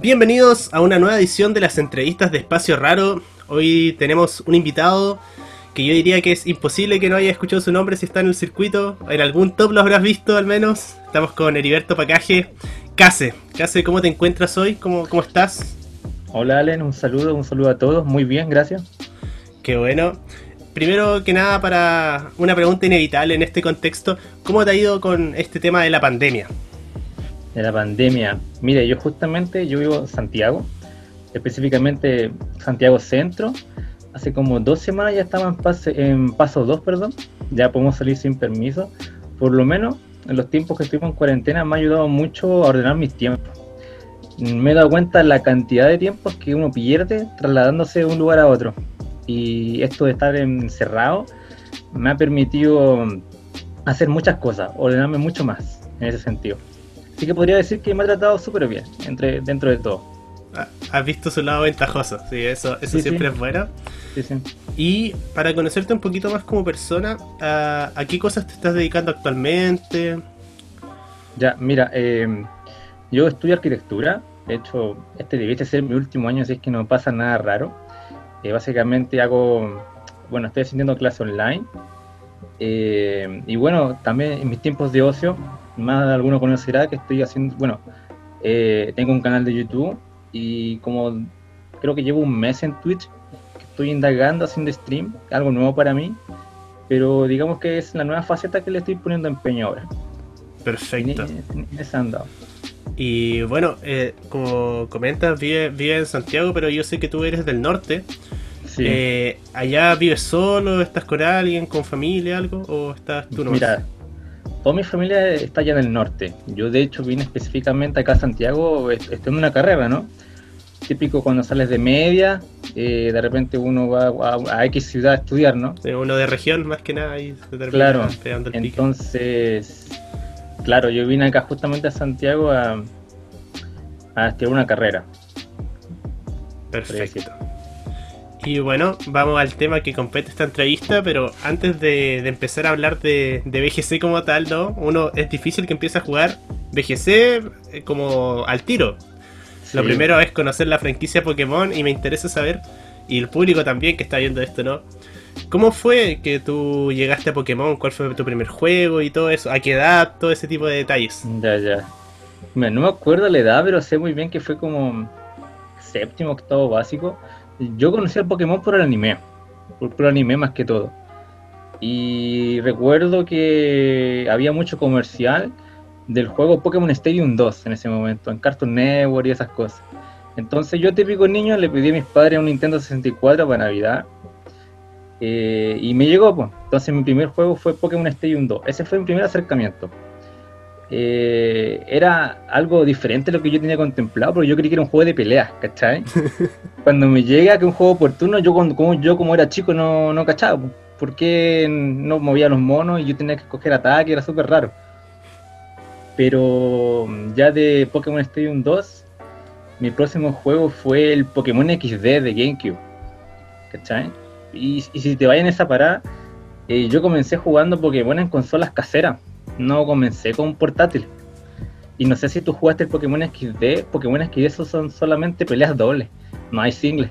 Bienvenidos a una nueva edición de las entrevistas de Espacio Raro. Hoy tenemos un invitado que yo diría que es imposible que no haya escuchado su nombre si está en el circuito. En algún top lo habrás visto al menos. Estamos con Heriberto Pacaje. Case, Case, ¿cómo te encuentras hoy? ¿Cómo, ¿Cómo estás? Hola Allen, un saludo, un saludo a todos. Muy bien, gracias. Qué bueno. Primero que nada, para una pregunta inevitable en este contexto, ¿cómo te ha ido con este tema de la pandemia? De la pandemia. Mire, yo justamente, yo vivo en Santiago, específicamente Santiago Centro. Hace como dos semanas ya estaba en, en paso 2, perdón. Ya podemos salir sin permiso. Por lo menos en los tiempos que estuvimos en cuarentena me ha ayudado mucho a ordenar mis tiempos. Me he dado cuenta de la cantidad de tiempos que uno pierde trasladándose de un lugar a otro. Y esto de estar encerrado me ha permitido hacer muchas cosas, ordenarme mucho más en ese sentido. Así que podría decir que me ha tratado súper bien entre, dentro de todo. Ah, has visto su lado ventajoso, sí, eso, eso siempre es bueno. Sí, sí. Y para conocerte un poquito más como persona, ¿a, qué cosas te estás dedicando actualmente? Ya, mira, eh, yo estudio arquitectura, de hecho, este debiese ser mi último año, así es que no pasa nada raro. Eh, básicamente hago, bueno, estoy haciendo clase online. Eh, y bueno, también en mis tiempos de ocio, más de alguno conocerá que estoy haciendo, bueno, eh, tengo un canal de YouTube y como creo que llevo un mes en Twitch, que estoy indagando haciendo stream, algo nuevo para mí, pero digamos que es la nueva faceta que le estoy poniendo empeño ahora. Perfecto. Y bueno, eh, como comentas, vive, vive en Santiago, pero yo sé que tú eres del norte. Eh, ¿Allá vives solo? ¿Estás con alguien, con familia, algo? ¿O estás tú no? Mira, toda mi familia está allá en el norte. Yo, de hecho, vine específicamente acá a Santiago, estoy en una carrera, ¿no? Típico cuando sales de media, eh, de repente uno va a, X ciudad a estudiar, ¿no? uno de región, más que nada, y se termina claro, el Entonces, claro, yo vine acá justamente a Santiago a, a estudiar una carrera. Perfecto. Y bueno, vamos al tema que compete esta entrevista, pero antes de, empezar a hablar de, BGC como tal, ¿no? Uno es difícil que empiece a jugar BGC eh, como al tiro. Lo primero es conocer la franquicia Pokémon y me interesa saber, y el público también que está viendo esto, ¿no? ¿Cómo fue que tú llegaste a Pokémon? ¿Cuál fue tu primer juego y todo eso? ¿A qué edad? Todo ese tipo de detalles. Ya, ya. no me acuerdo la edad, pero sé muy bien que fue como séptimo, octavo básico yo conocí al Pokémon por el anime, por, el anime más que todo. Y recuerdo que había mucho comercial del juego Pokémon Stadium 2 en ese momento, en Cartoon Network y esas cosas. Entonces yo típico niño le pedí a mis padres un Nintendo 64 para Navidad. Eh, y me llegó, pues. Entonces mi primer juego fue Pokémon Stadium 2. Ese fue mi primer acercamiento. Eh, era algo diferente a lo que yo tenía contemplado, porque yo creí que era un juego de peleas, ¿cachai? Cuando me llega que un juego oportuno, yo como, yo como era chico no, no cachaba, porque no movía los monos y yo tenía que escoger ataque, era súper raro. Pero ya de Pokémon Stadium 2, mi próximo juego fue el Pokémon XD de GameCube, ¿cachai? Y, si te vayan esa parada, eh, yo comencé jugando Pokémon en consolas caseras no comencé con portátil. Y no sé si tú jugaste el Pokémon XD. Pokémon XD esos son solamente peleas dobles, no hay singles.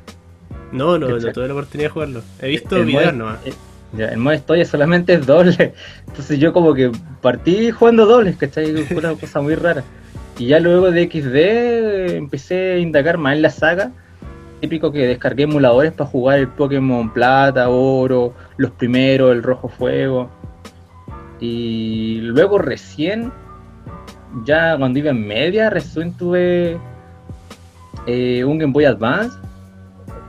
No, no, no tuve la oportunidad de jugarlo. He visto el videos nomás. Eh, ya, el modo historia solamente es doble. Entonces yo como que partí jugando dobles, ¿cachai? Una cosa muy rara. Y ya luego de XD empecé a indagar más en la saga. Típico que descargué emuladores para jugar el Pokémon Plata, Oro, los primeros, el Rojo Fuego. Y luego recién, ya cuando iba en media, recién tuve eh, un Game Boy Advance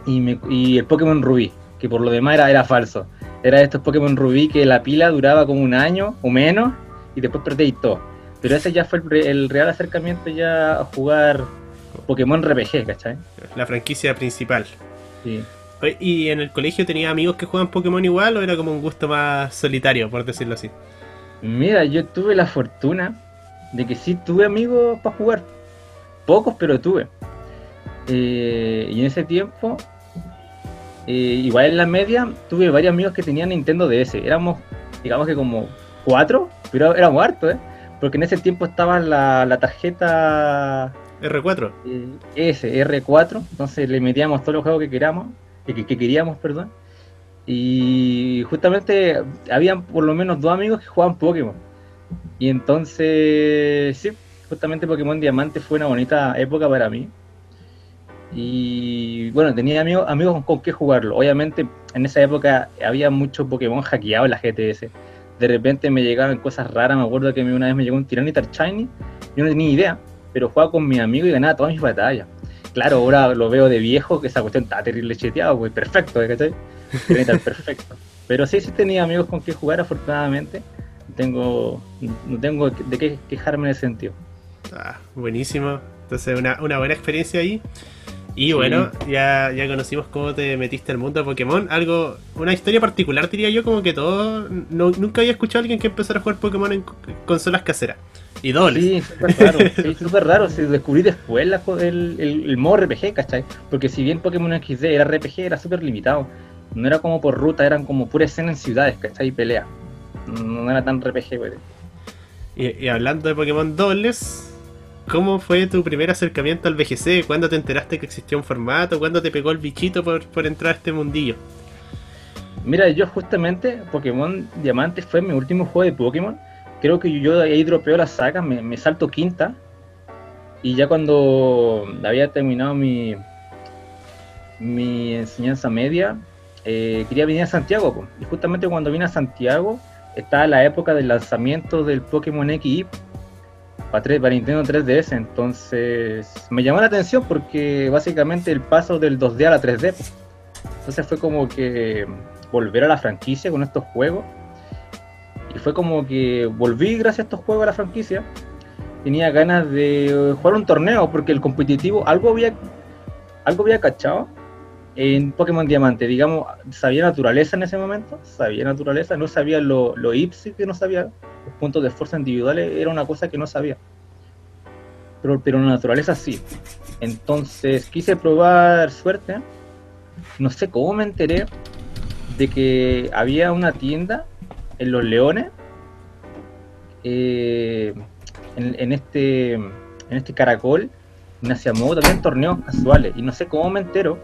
y, el Pokémon Rubí, que por lo demás era, era falso. Era de estos Pokémon Rubí que la pila duraba como un año o menos y después perdí todo. Pero ese ya fue el, real acercamiento ya a jugar Pokémon RPG, ¿cachai? La franquicia principal. Sí. ¿Y en el colegio tenía amigos que juegan Pokémon igual o era como un gusto más solitario, por decirlo así? Mira, yo tuve la fortuna de que sí tuve amigos para jugar. Pocos, pero tuve. Eh, y en ese tiempo, eh, igual en la media, tuve varios amigos que tenían Nintendo DS. Éramos, digamos que como cuatro, pero éramos hartos, ¿eh? Porque en ese tiempo estaba la, tarjeta R4. Eh, ese, R4. Entonces le metíamos todos los juegos que queramos, que, que queríamos, perdón. Y justamente habían por lo menos dos amigos que jugaban Pokémon. Y entonces, sí, justamente Pokémon Diamante fue una bonita época para mí. Y bueno, tenía amigos, amigos con, qué jugarlo. Obviamente en esa época había muchos Pokémon hackeados en la GTS. De repente me llegaban cosas raras. Me acuerdo que una vez me llegó un Tiranitar Shiny. Yo no tenía idea, pero jugaba con mi amigo y ganaba todas mis batallas. Claro, ahora lo veo de viejo, que esa cuestión está terrible cheteado, pues perfecto, ¿cachai? Tiranitar perfecto. Pero sí, sí tenía amigos con qué jugar, afortunadamente. Tengo, no tengo de qué quejarme en ese sentido. Ah, buenísimo. Entonces, una, una buena experiencia ahí. Y bueno, ya, ya conocimos cómo te metiste al mundo de Pokémon. Algo, una historia particular diría yo, como que todo. No, nunca había escuchado a alguien que empezara a jugar Pokémon en consolas caseras. Y dobles. Sí, súper raro. sí, súper raro. Se descubrí después el, el, modo RPG, ¿cachai? Porque si bien Pokémon XD era RPG, era súper limitado. No era como por ruta, eran como pura escena en ciudades, ¿cachai? Y pelea. No era tan RPG, güey. Y, y hablando de Pokémon dobles, ¿Cómo fue tu primer acercamiento al VGC? ¿Cuándo te enteraste que existía un formato? ¿Cuándo te pegó el bichito por, entrar a este mundillo? Mira, yo justamente Pokémon Diamante fue mi último juego de Pokémon. Creo que yo ahí dropeo la saga, me, salto quinta. Y ya cuando había terminado mi, mi enseñanza media, eh, quería venir a Santiago. Y justamente cuando vine a Santiago, estaba la época del lanzamiento del Pokémon XY para, 3, para Nintendo 3DS. Entonces me llamó la atención porque básicamente el paso del 2D a la 3D. Entonces fue como que volver a la franquicia con estos juegos. Y fue como que volví gracias a estos juegos a la franquicia. Tenía ganas de jugar un torneo porque el competitivo algo había, algo había cachado en Pokémon Diamante. Digamos, sabía naturaleza en ese momento, sabía naturaleza, no sabía lo, lo Ipsi que no sabía los puntos de fuerza individuales era una cosa que no sabía. Pero, pero la naturaleza sí. Entonces quise probar suerte. No sé cómo me enteré de que había una tienda en Los Leones. Eh, en, este en este caracol en Asiamogo también torneos casuales y no sé cómo me entero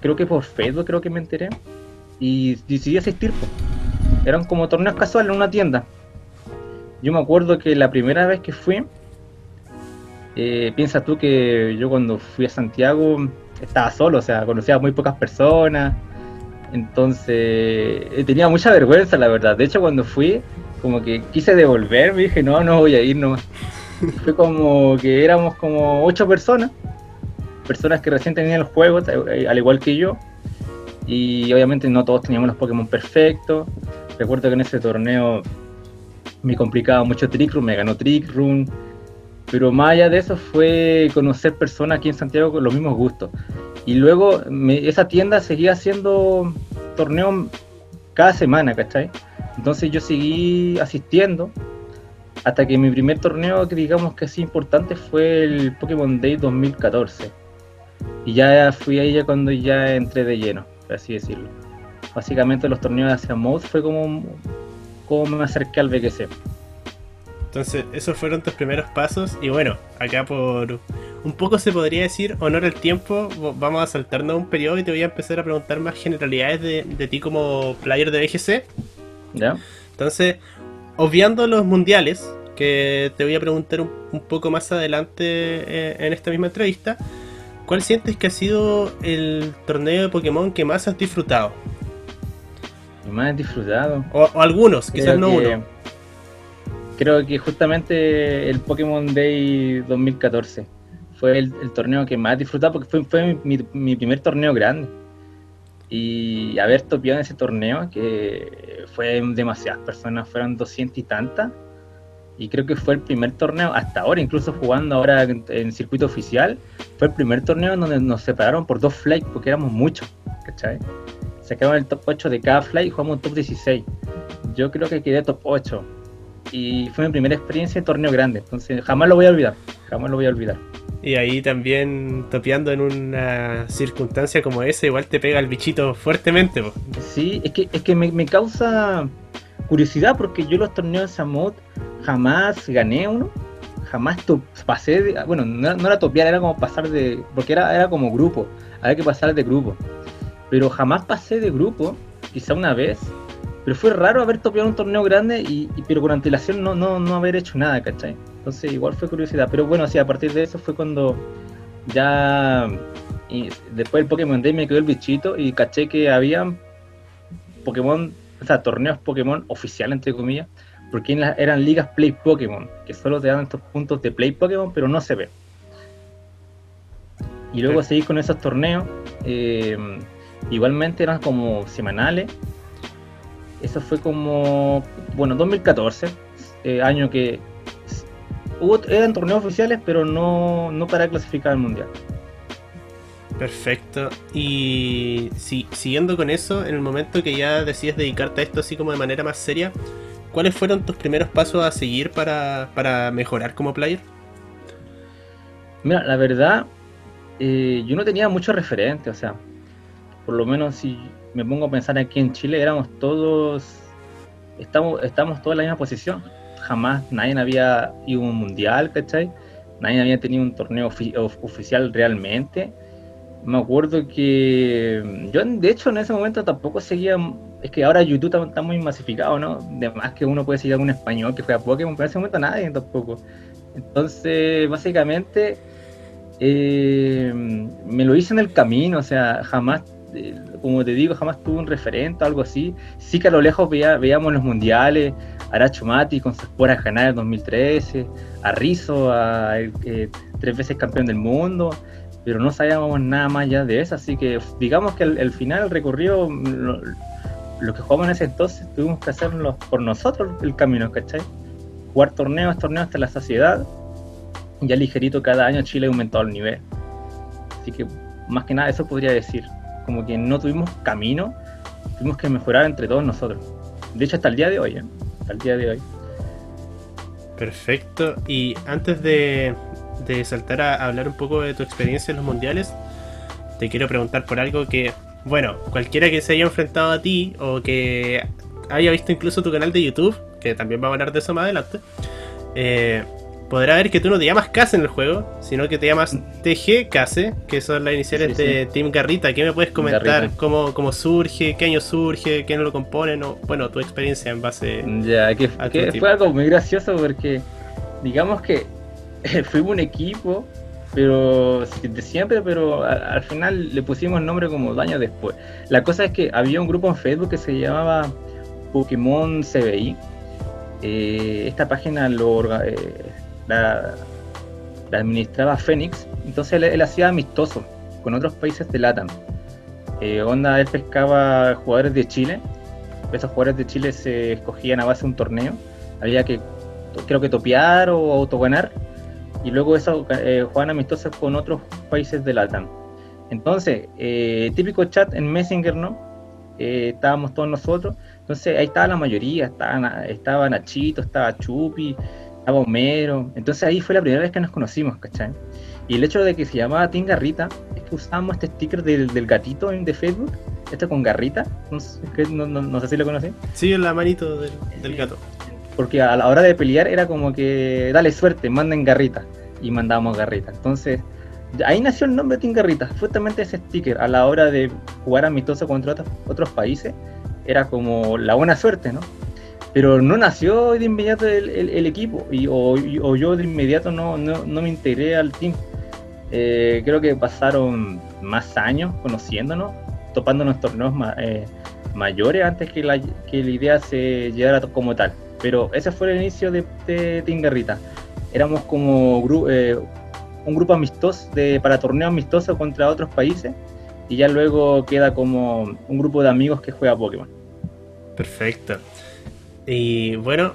creo que por Facebook creo que me enteré y decidí asistir eran como torneos casuales en una tienda. Yo me acuerdo que la primera vez que fui, eh, piensa tú que yo cuando fui a Santiago estaba solo, o sea, conocía a muy pocas personas, entonces eh, tenía mucha vergüenza, la verdad. De hecho, cuando fui, como que quise devolverme, dije, no, no voy a ir nomás. Fue como que éramos como ocho personas, personas que recién tenían el juego, eh, al igual que yo, y obviamente no todos teníamos los Pokémon perfectos. Recuerdo que en ese torneo me complicaba mucho Trick Room, me ganó Trick Room. Pero más allá de eso fue conocer personas aquí en Santiago con los mismos gustos. Y luego esa tienda seguía haciendo torneos cada semana, ¿cachai? Entonces yo seguí asistiendo hasta que mi primer torneo que digamos que así importante fue el Pokémon Day 2014. Y ya fui ahí ya cuando ya entré de lleno, por así decirlo básicamente los torneos de Asia Mode fue como, como me acerqué al BGC. Entonces, esos fueron tus primeros pasos. Y bueno, acá por un poco se podría decir honor al tiempo, vamos a saltarnos un periodo y te voy a empezar a preguntar más generalidades de, ti como player de BGC. ¿Ya? Entonces, obviando los mundiales, que te voy a preguntar un, poco más adelante eh, en esta misma entrevista, ¿cuál sientes que ha sido el torneo de Pokémon que más has disfrutado? más disfrutado. O, algunos, quizás no uno. Creo que justamente el Pokémon Day 2014 fue el, torneo que más disfrutado porque fue, mi, primer torneo grande. Y haber topiado en ese torneo, que fue demasiadas personas, fueron 200 y tantas. Y creo que fue el primer torneo, hasta ahora, incluso jugando ahora en, circuito oficial, fue el primer torneo donde nos separaron por dos flights porque éramos muchos, ¿cachai? se quedó en el top 8 de cada fly y jugamos un top 16. Yo creo que quedé top 8. Y fue mi primera experiencia en torneo grande. Entonces jamás lo voy a olvidar. Jamás lo voy a olvidar. Y ahí también topeando en una circunstancia como esa, igual te pega el bichito fuertemente. Sí, es que, es que me, causa curiosidad porque yo los torneos de Samot jamás gané uno, jamás pasé, de, bueno, no, era topear, era como pasar de, porque era, era como grupo, había que pasar de grupo, pero jamás pasé de grupo, quizá una vez, pero fue raro haber topeado un torneo grande y, pero con antelación no, no, no haber hecho nada, ¿cachai? Entonces igual fue curiosidad, pero bueno, sí, a partir de eso fue cuando ya y después del Pokémon Day me quedó el bichito y caché que había Pokémon, o sea, torneos Pokémon oficiales, entre comillas, porque eran ligas Play Pokémon, que solo te dan estos puntos de Play Pokémon, pero no se ve. Y luego seguí con esos torneos, eh, igualmente eran como semanales. Eso fue como, bueno, 2014, eh, año que hubo, eran torneos oficiales, pero no, no para clasificar al mundial. Perfecto. Y si, siguiendo con eso, en el momento que ya decides dedicarte a esto así como de manera más seria, ¿cuáles fueron tus primeros pasos a seguir para, mejorar como player? Mira, la verdad, eh, yo no tenía mucho referente, o sea, por lo menos si me pongo a pensar aquí en Chile, éramos todos, estamos, estamos todos en la misma posición. Jamás nadie había ido a un mundial, ¿cachai? Nadie había tenido un torneo oficial realmente me acuerdo que yo de hecho en ese momento tampoco seguía es que ahora YouTube está, muy masificado no de más que uno puede seguir a un español que juega Pokémon pero en ese momento nadie tampoco. Entonces básicamente eh, me lo hice en el camino o sea jamás eh, como te digo jamás tuve un referente o algo así. Sí que a lo lejos veíamos los mundiales Aracho Mati con su esporas ganar en 2013 a Rizzo a, eh, tres veces campeón del mundo pero no sabíamos nada más ya de eso, así que digamos que el, final, el recorrido, lo, que jugamos en ese entonces, tuvimos que hacerlo por nosotros el camino, ¿cachai? Jugar torneos, torneos hasta la saciedad, ya ligerito cada año Chile ha aumentado el nivel. Así que más que nada eso podría decir, como que no tuvimos camino, tuvimos que mejorar entre todos nosotros. De hecho, hasta el día de hoy, ¿eh? hasta el día de hoy. Perfecto. Y antes de, de saltar a hablar un poco de tu experiencia en los mundiales, te quiero preguntar por algo que, bueno, cualquiera que se haya enfrentado a ti o que haya visto incluso tu canal de YouTube, que también va a hablar de eso más adelante, eh, podrá ver que tú no te llamas Case en el juego, sino que te llamas TG Case, que son las iniciales de Team Garrita. ¿Qué me puedes comentar? Cómo, ¿Cómo, surge? ¿Qué año surge? ¿Qué no lo componen? O, bueno, tu experiencia en base ya, que, que fue algo muy gracioso porque digamos que fuimos un equipo, pero de siempre, pero al, final le pusimos nombre como dos años después. La cosa es que había un grupo en Facebook que se llamaba Pokémon CBI. Eh, esta página lo, eh, la, administraba Fénix, entonces él, hacía amistoso con otros países de LATAM. Eh, onda, él pescaba jugadores de Chile. Esos jugadores de Chile se escogían a base de un torneo. Había que, creo que topear o autoganar y luego eso eh, juegan amistosos con otros países de LATAM. Entonces, eh, típico chat en Messenger, ¿no? Eh, estábamos todos nosotros, entonces ahí estaba la mayoría, estaba, estaba Nachito, estaba Chupi, estaba Homero, entonces ahí fue la primera vez que nos conocimos, ¿cachai? Y el hecho de que se llamaba Team Garrita es que usábamos este sticker del, del gatito de Facebook, este con garrita, no sé, no, sé si lo conocí. Sí, la manito del, del gato porque a la hora de pelear era como que dale suerte, manden garrita y mandábamos garrita. Entonces, ahí nació el nombre Garrita, justamente ese sticker a la hora de jugar amistoso contra otros, países, era como la buena suerte, ¿no? Pero no nació de inmediato el, equipo y, o, yo de inmediato no, no, me integré al team. Eh, creo que pasaron más años conociéndonos, topándonos torneos eh, mayores antes que la, que la idea se llegara como tal. Pero ese fue el inicio de, de Tingarrita. Éramos como eh, un grupo amistoso de, para torneos amistosos contra otros países y ya luego queda como un grupo de amigos que juega Pokémon. Perfecto. Y bueno,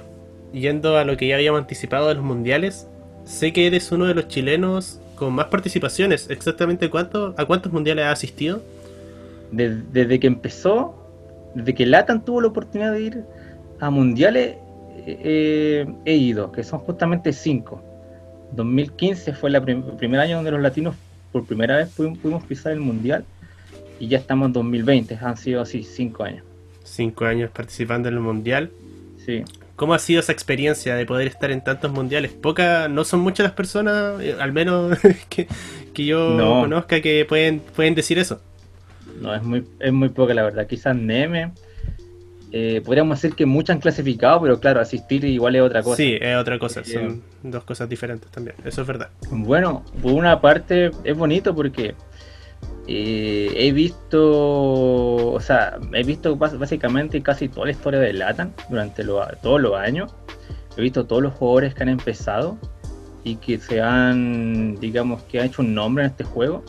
yendo a lo que ya habíamos anticipado de los mundiales, sé que eres uno de los chilenos con más participaciones. ¿Exactamente cuánto, a cuántos mundiales has asistido? Desde, desde que empezó, desde que Latan tuvo la oportunidad de ir a mundiales, he ido, que son justamente cinco. 2015 fue el primer año donde los latinos por primera vez pudimos, pisar el mundial y ya estamos en 2020, han sido así cinco años. Cinco años participando en el mundial. Sí. ¿Cómo ha sido esa experiencia de poder estar en tantos mundiales? Poca, no son muchas las personas, eh, al menos que, yo conozca, que pueden, pueden decir eso. No, es muy, es muy poca la verdad. Quizás Neme, eh, podríamos decir que muchas han clasificado, pero claro, asistir igual es otra cosa. Sí, es otra cosa, eh, son dos cosas diferentes también, eso es verdad. Bueno, por una parte es bonito porque eh, he visto, o sea, he visto básicamente casi toda la historia de Latan durante todos los años. He visto todos los jugadores que han empezado y que se han, digamos, que han hecho un nombre en este juego.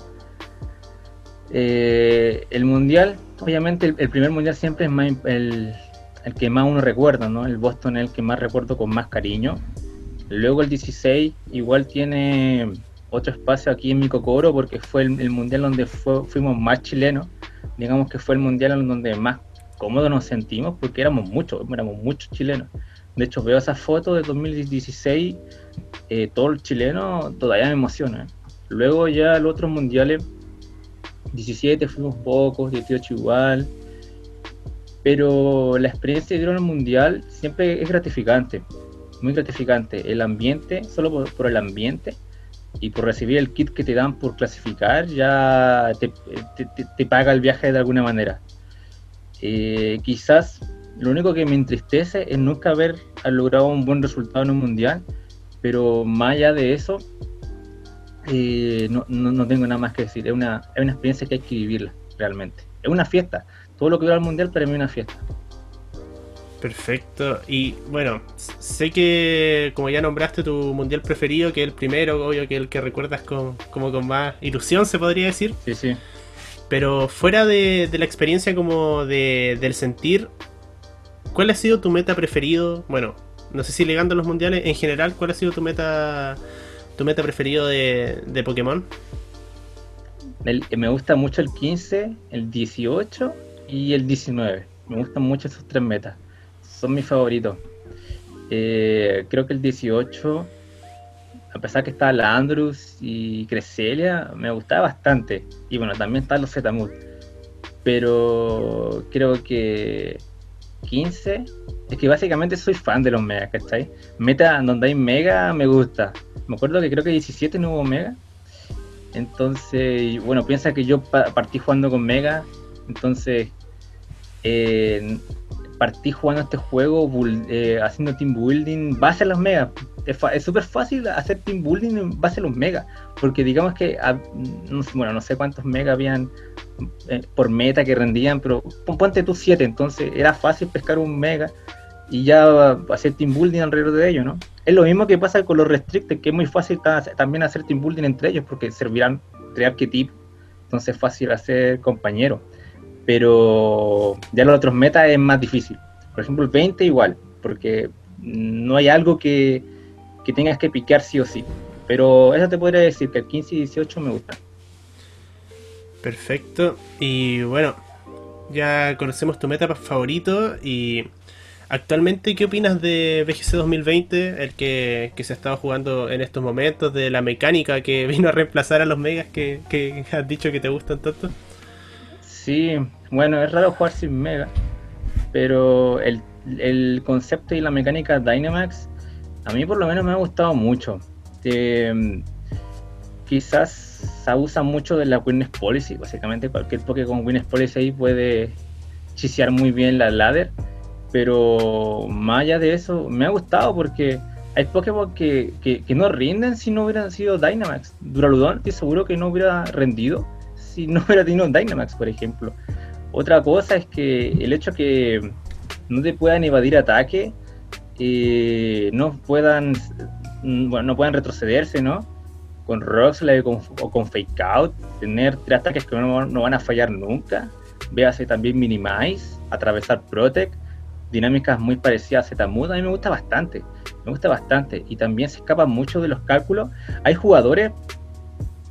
El mundial, obviamente, el, primer mundial siempre es el, el, que más uno recuerda, ¿no? El Boston el que más recuerdo con más cariño. Luego el 16 igual tiene otro espacio aquí en mi cocoro porque fue el, mundial donde fuimos más chilenos. Digamos que fue el mundial donde más cómodos nos sentimos porque éramos muchos, éramos muchos chilenos. De hecho, veo esa foto de 2016, eh, todo el chileno todavía me emociona. Luego ya los otros mundiales, 17 fuimos pocos, 18 igual. Pero la experiencia de ir al mundial siempre es gratificante, muy gratificante. El ambiente, solo por el ambiente, y por recibir el kit que te dan por clasificar ya te, paga el viaje de alguna manera. Eh, quizás lo único que me entristece es nunca haber logrado un buen resultado en un mundial, pero más allá de eso, eh, no, no, tengo nada más que decir. Es una, es una experiencia que hay que vivirla realmente. Es una fiesta. Todo lo que veo al mundial para mí es una fiesta. Perfecto. Y bueno, sé que como ya nombraste tu mundial preferido, que es el primero, obvio que el que recuerdas con, como con más ilusión, se podría decir. Sí, sí. Pero fuera de, la experiencia como de, del sentir, ¿cuál ha sido tu meta preferido? Bueno, no sé si ligando a los mundiales, en general, ¿cuál ha sido tu meta tu meta preferido de, de Pokémon? me gusta mucho el 15, el 18 y el 19. Me gustan mucho esos tres metas son mis favoritos. Eh, creo que el 18, a pesar que está la Andrews y Cresselia, me gustaba bastante. Y bueno, también están los Zetamut. Pero creo que 15, es que básicamente soy fan de los Mega, ¿cachai? Meta donde hay Mega me gusta. Me acuerdo que creo que 17 no hubo Mega. Entonces, bueno, piensa que yo partí jugando con Mega. Entonces, eh, partí jugando este juego eh, haciendo team building base a los megas. Es súper fácil hacer team building en base a los megas, porque digamos que, ah, no, sé cuántos megas habían eh, por meta que rendían, pero ponte tú 7, entonces era fácil pescar un mega y ya hacer team building alrededor de ellos, ¿no? Es lo mismo que pasa con los restricted, que es muy fácil también hacer team building entre ellos, porque servirán crear arquetipos, entonces es fácil hacer compañeros pero ya los otros metas es más difícil. Por ejemplo, el 20 igual, porque no hay algo que, que tengas que piquear sí o sí. Pero eso te podría decir que el 15 y 18 me gustan. Perfecto. Y bueno, ya conocemos tu meta favorito y actualmente ¿qué opinas de BGC 2020? El que, que se ha estado jugando en estos momentos, de la mecánica que vino a reemplazar a los megas que, que has dicho que te gustan tanto. Sí, bueno, es raro jugar sin Mega, pero el, concepto y la mecánica Dynamax a mí por lo menos me ha gustado mucho. Eh, quizás se abusa mucho de la Witness Policy, básicamente cualquier Poké con Witness Policy ahí puede chisear muy bien la ladder, pero más allá de eso me ha gustado porque hay Pokémon que, que, no rinden si no hubieran sido Dynamax. Duraludon estoy seguro que no hubiera rendido si no hubiera tenido Dynamax, por ejemplo. Otra cosa es que el hecho que no te puedan evadir ataque, no puedan mm, bueno, no puedan retrocederse, ¿no? Con Roxley o con Fake Out, tener tres ataques que no, van a fallar nunca. Véase también Minimize, atravesar Protect, dinámicas muy parecidas a Zetamud, a mí me gusta bastante, me gusta bastante. Y también se escapa mucho de los cálculos. Hay jugadores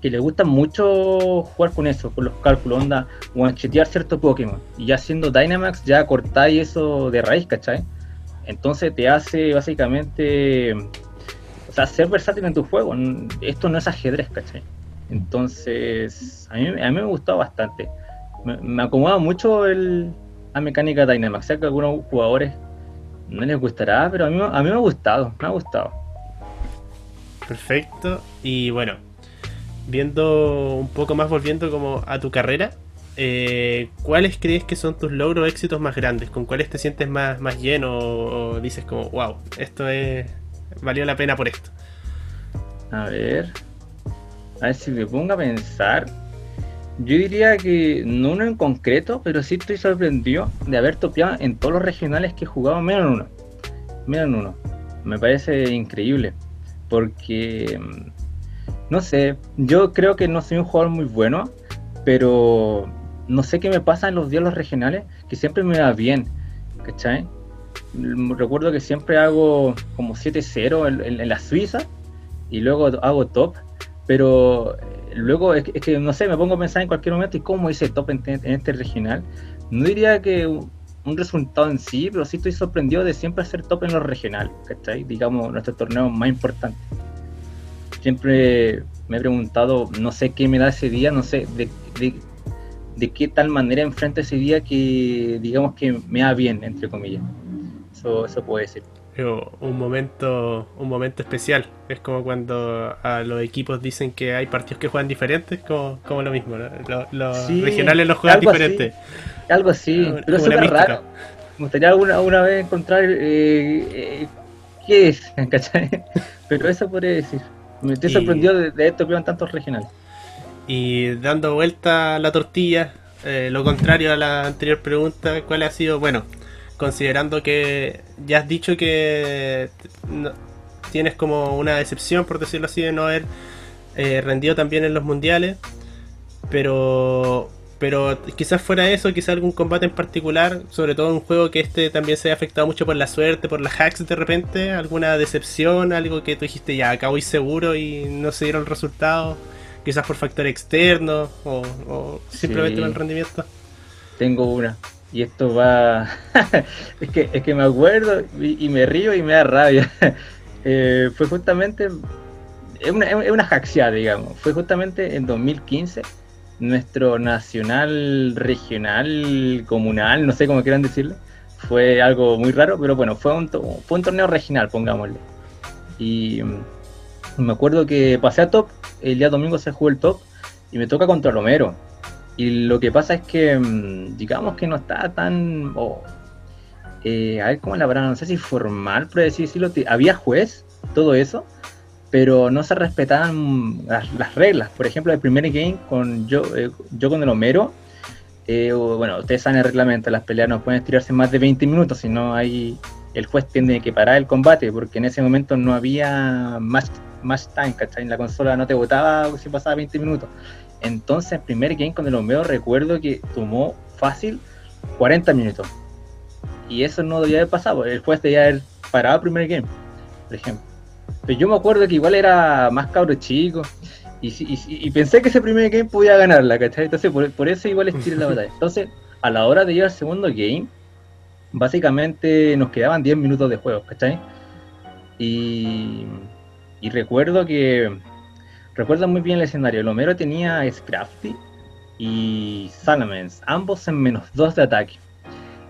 que le gusta mucho jugar con eso, con los cálculos, onda, one-chetear cierto Pokémon. Y ya siendo Dynamax, ya cortáis eso de raíz, ¿cachai? Entonces te hace básicamente, o sea, ser versátil en tu juego. Esto no es ajedrez, ¿cachai? Entonces, a mí, a mí me gustó bastante. Me, acomoda mucho el, la mecánica Dynamax. Sé que algunos jugadores no les gustará, pero a mí, a mí me ha gustado, me ha gustado. Perfecto. Y bueno, viendo un poco más, volviendo como a tu carrera, eh, ¿cuáles crees que son tus logros éxitos más grandes? ¿Con cuáles te sientes más, más lleno o, dices como, wow, esto es valió la pena por esto? A ver, a ver si me pongo a pensar. Yo diría que no uno en concreto, pero sí estoy sorprendido de haber topeado en todos los regionales que he jugado, menos en uno. Menos en uno. Me parece increíble. Porque, mm, no sé, yo creo que no soy un jugador muy bueno, pero no sé qué me pasa en los diálogos regionales, que siempre me va bien. ¿Cachai? Recuerdo que siempre hago como 7-0 en la Suiza y luego hago top, pero luego es que, no sé, me pongo a pensar en cualquier momento y cómo hice top en, este regional. No diría que un, resultado en sí, pero sí estoy sorprendido de siempre hacer top en los regionales, ¿cachai? Digamos, nuestro torneo más importante. Siempre me he preguntado, no sé qué me da ese día, no sé de, qué tal manera enfrento ese día que, digamos, que me da bien, entre comillas. Eso, eso puede ser un momento un momento especial. Es como cuando a los equipos dicen que hay partidos que juegan diferentes, como, como lo mismo. Los, regionales los juegan diferentes. algo así, pero es súper raro. Me gustaría alguna, vez encontrar eh, eh, qué es, Pero eso podría decir. Me estoy sorprendido de, esto que van tantos regionales. Y dando vuelta a la tortilla, eh, lo contrario a la anterior pregunta, ¿cuál ha sido? Bueno, considerando que ya has dicho que tienes como una decepción, por decirlo así, de no haber eh, rendido también en los mundiales, pero pero quizás fuera eso, quizás algún combate en particular, sobre todo un juego que este también se ha afectado mucho por la suerte, por las hacks de repente, alguna decepción, algo que tú dijiste ya acá voy seguro y no se dieron resultados, quizás por factor externo o, simplemente el rendimiento. Tengo una. Y esto va. es, que, es que me acuerdo y, me río y me da rabia. Eh, fue justamente. Es una, es una digamos. Fue justamente en 2015 nuestro nacional, regional, comunal, no sé cómo quieran decirle. Fue algo muy raro, pero bueno, fue un, fue un torneo regional, pongámosle. Y me acuerdo que pasé a top, el día domingo se jugó el top y me toca contra Romero. Y lo que pasa es que, mm, digamos que no está tan. Eh, a cómo la verdad, no sé si formal, pero decirlo. Había juez, todo eso, pero no se respetaban las, reglas. Por ejemplo, el primer game con yo, eh, yo con el Homero. Eh, bueno, ustedes saben el reglamento, las peleas no pueden estirarse más de 20 minutos, si no. El juez tiene que parar el combate, porque en ese momento no había más, más time, ¿cachai? En la consola no te votaba si pasaba 20 minutos. Entonces, el primer game con el Homero recuerdo que tomó fácil 40 minutos. Y eso no debía haber pasado. El juez debía haber parado el primer game, por ejemplo. Pero yo me acuerdo que igual era más cabro chico. Y, pensé que ese primer game podía ganarla, ¿cachai? Entonces, por, eso igual estiré la batalla. Entonces, a la hora de ir al segundo game, básicamente nos quedaban 10 minutos de juego, ¿cachai? Y, y recuerdo que Recuerdo muy bien el escenario. El Homero tenía Scrafty y Salamence, ambos en menos 2 de ataque.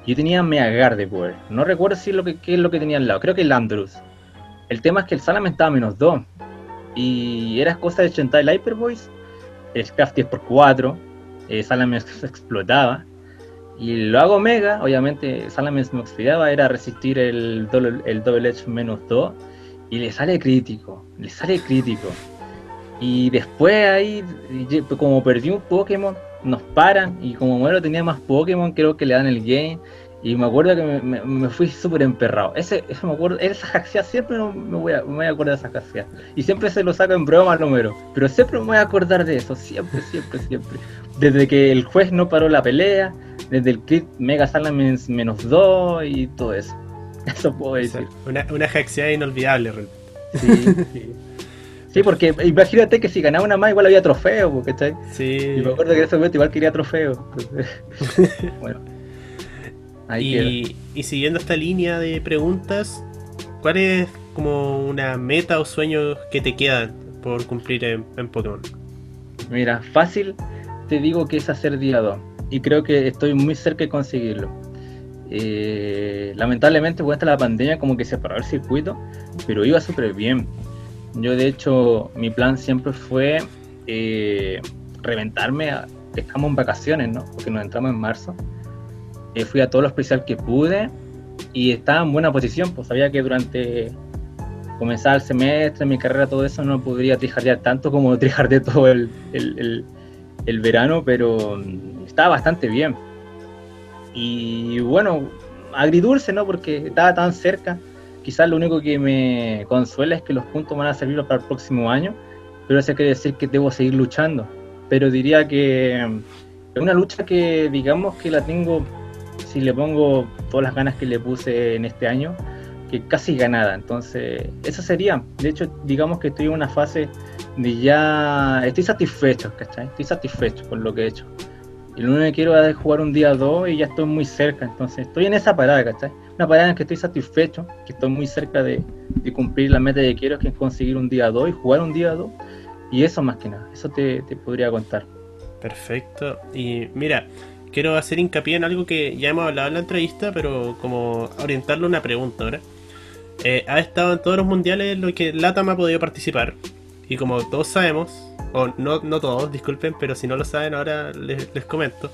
Yo tenía Meagar de poder. No recuerdo si lo que, qué es lo que tenía al lado. Creo que el Andrews. El tema es que el Salamence estaba menos 2. Y era cosa de 80 el Hyper Voice. El Scrafty es por 4. Eh, Salamence explotaba. Y lo hago Mega. Obviamente Salamence me expidiaba. Era resistir el doble, el double Edge menos 2. Y le sale crítico. Le sale crítico. Y después ahí, como perdí un Pokémon, nos paran. Y como Muero tenía más Pokémon, creo que le dan el game. Y me acuerdo que me, fui súper emperrado. Ese, eso me acuerdo, esa jaxia siempre me, voy a, me voy a acordar de esa jaxia. Y siempre se lo saco en broma al número. Pero siempre me voy a acordar de eso. Siempre, siempre, siempre. Desde que el juez no paró la pelea. Desde el crit Mega Salamence menos 2 y todo eso. Eso puedo decir. Una, una inolvidable, Sí, sí. Sí, porque imagínate que si ganaba una más igual había trofeo, ¿cachai? Sí. Y me acuerdo que en ese momento igual quería trofeo. bueno. y, y, siguiendo esta línea de preguntas, ¿cuál es como una meta o sueño que te quedan por cumplir en, Pokémon? Mira, fácil te digo que es hacer día 2. Y creo que estoy muy cerca de conseguirlo. Eh, lamentablemente, cuando la pandemia, como que se paró el circuito, pero iba súper bien. Yo, de hecho, mi plan siempre fue eh, reventarme. estamos en vacaciones, ¿no? Porque nos entramos en marzo. Eh, fui a todo lo especial que pude y estaba en buena posición, pues sabía que durante comenzar el semestre, mi carrera, todo eso, no podría trijardear tanto como trijardeé todo el, el, el, verano, pero mm, estaba bastante bien. Y bueno, agridulce, ¿no? Porque estaba tan cerca. Quizás lo único que me consuela es que los puntos van a servir para el próximo año, pero eso quiere decir que debo seguir luchando. Pero diría que mm, es una lucha que digamos que la tengo, si le pongo todas las ganas que le puse en este año, que casi ganada. Entonces, eso sería. De hecho, digamos que estoy en una fase de ya. Estoy satisfecho, ¿cachai? Estoy satisfecho con lo que he hecho. Y lo único que quiero es jugar un día dos y ya estoy muy cerca. Entonces, estoy en esa parada, ¿cachai? Una parada en que estoy satisfecho, que estoy muy cerca de, cumplir la meta que quiero, que es conseguir un día dos y jugar un día dos. Y eso más que nada, eso te, te podría contar. Perfecto. Y mira, quiero hacer hincapié en algo que ya hemos hablado en la entrevista, pero como orientarle una pregunta ahora. Eh, ha estado en todos los mundiales en los que LATAM ha podido participar. Y como todos sabemos, o no, no todos, disculpen, pero si no lo saben ahora les, les comento.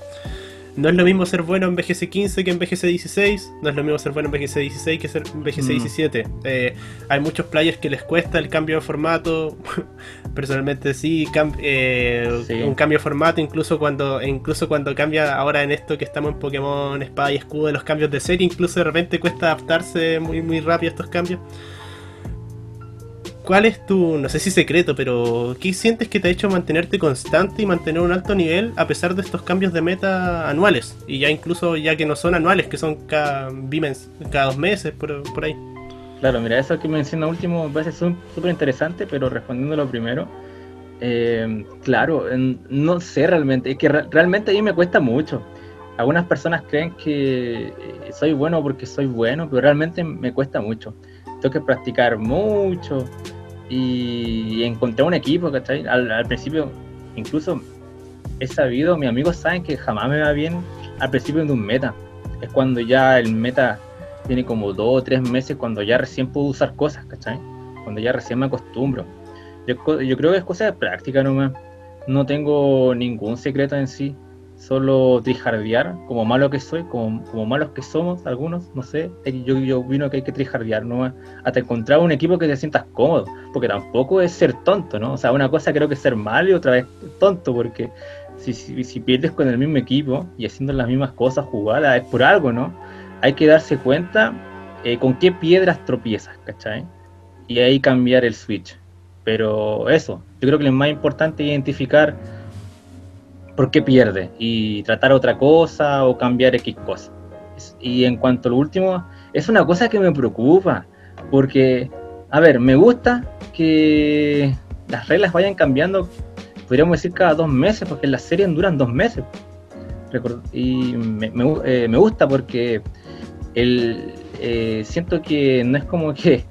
No es lo mismo ser bueno en BGC 15 que en BGC 16. No es lo mismo ser bueno en BGC 16 que ser en BGC 17. Mm. Eh, hay muchos players que les cuesta el cambio de formato. Personalmente sí, eh, un cambio de formato, incluso cuando, incluso cuando cambia ahora en esto que estamos en Pokémon Espada y Escudo los cambios de serie, incluso de repente cuesta adaptarse muy, muy rápido a estos cambios. ¿Cuál es tu, no sé si secreto, pero qué sientes que te ha hecho mantenerte constante y mantener un alto nivel a pesar de estos cambios de meta anuales? Y ya incluso ya que no son anuales, que son cada, cada dos meses, por, ahí. Claro, mira, eso que menciona último me parece súper interesante, pero respondiendo lo primero, eh, claro, no sé realmente, es que realmente a mí me cuesta mucho. Algunas personas creen que eh, soy bueno porque soy bueno, pero realmente me cuesta mucho. Tengo que practicar mucho, y encontré un equipo, ¿cachai? Al, al principio, incluso he sabido, mis amigos saben que jamás me va bien al principio de un meta. Es cuando ya el meta tiene como dos o tres meses, cuando ya recién puedo usar cosas, ¿cachai? Cuando ya recién me acostumbro. Yo, yo creo que es cosa de práctica nomás. No tengo ningún secreto en sí solo trijardear, como malo que soy, como, como, malos que somos algunos, no sé, yo, yo vino que hay que trijardear, ¿no? Hasta encontrar un equipo que te sientas cómodo, porque tampoco es ser tonto, ¿no? O sea, una cosa creo que es ser malo y otra vez tonto, porque si, si, pierdes con el mismo equipo y haciendo las mismas cosas jugadas, es por algo, ¿no? Hay que darse cuenta eh, con qué piedras tropiezas, ¿cachai? Y ahí cambiar el switch. Pero eso, yo creo que lo más importante es identificar por qué pierde y tratar otra cosa o cambiar X cosa. Y en cuanto a lo último, es una cosa que me preocupa, porque, a ver, me gusta que las reglas vayan cambiando, podríamos decir cada dos meses, porque las series duran dos meses. Y me, eh, gusta porque el, eh, siento que no es como que,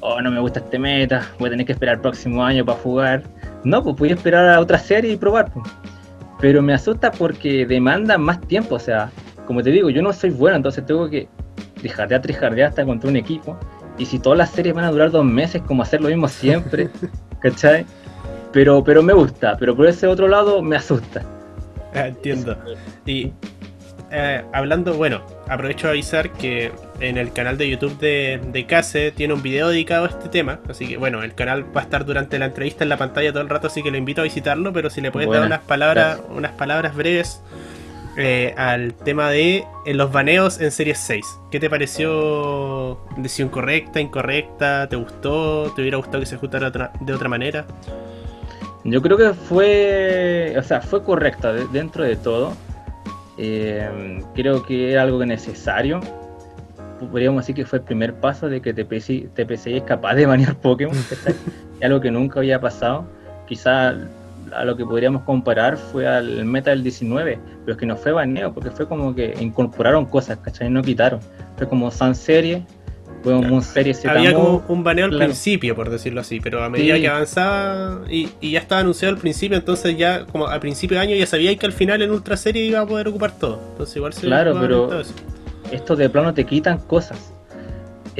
oh, no me gusta este meta, voy a tener que esperar el próximo año para jugar. No, pues voy a esperar a otra serie y probar. Pues pero me asusta porque demanda más tiempo, o sea, como te digo, yo no soy bueno, entonces tengo que trijardear, trijardear hasta contra un equipo, y si todas las series van a durar dos meses, como hacer lo mismo siempre, ¿cachai? Pero, pero me gusta, pero por ese otro lado me asusta. Ah, entiendo. Y eh, hablando, bueno, aprovecho a avisar que en el canal de YouTube de, de Case tiene un video dedicado a este tema. Así que bueno, el canal va a estar durante la entrevista en la pantalla todo el rato, así que lo invito a visitarlo. Pero si le puedes dar unas palabras, unas palabras breves eh, al tema de eh, los baneos en Series 6. ¿Qué te pareció? ¿Decisión correcta, incorrecta? ¿Te gustó? ¿Te hubiera gustado que se ajustara de otra manera? Yo creo que fue, o sea, fue correcta dentro de todo eh, creo que es algo necesario. Podríamos decir que fue el primer paso de que TPC, TPC es capaz de banear Pokémon, es algo que nunca había pasado. Quizá a lo que podríamos comparar fue al meta del 19, pero es que no fue baneo, porque fue como que incorporaron cosas, ¿cachai? No quitaron. Fue como Sun Serie, Había como un baneo al principio, por decirlo así, pero a medida que avanzaba y, ya estaba anunciado al principio, entonces ya como al principio de año ya sabía que al final en Ultra Serie iba a poder ocupar todo. Entonces igual se Claro, pero estos de plano te quitan cosas.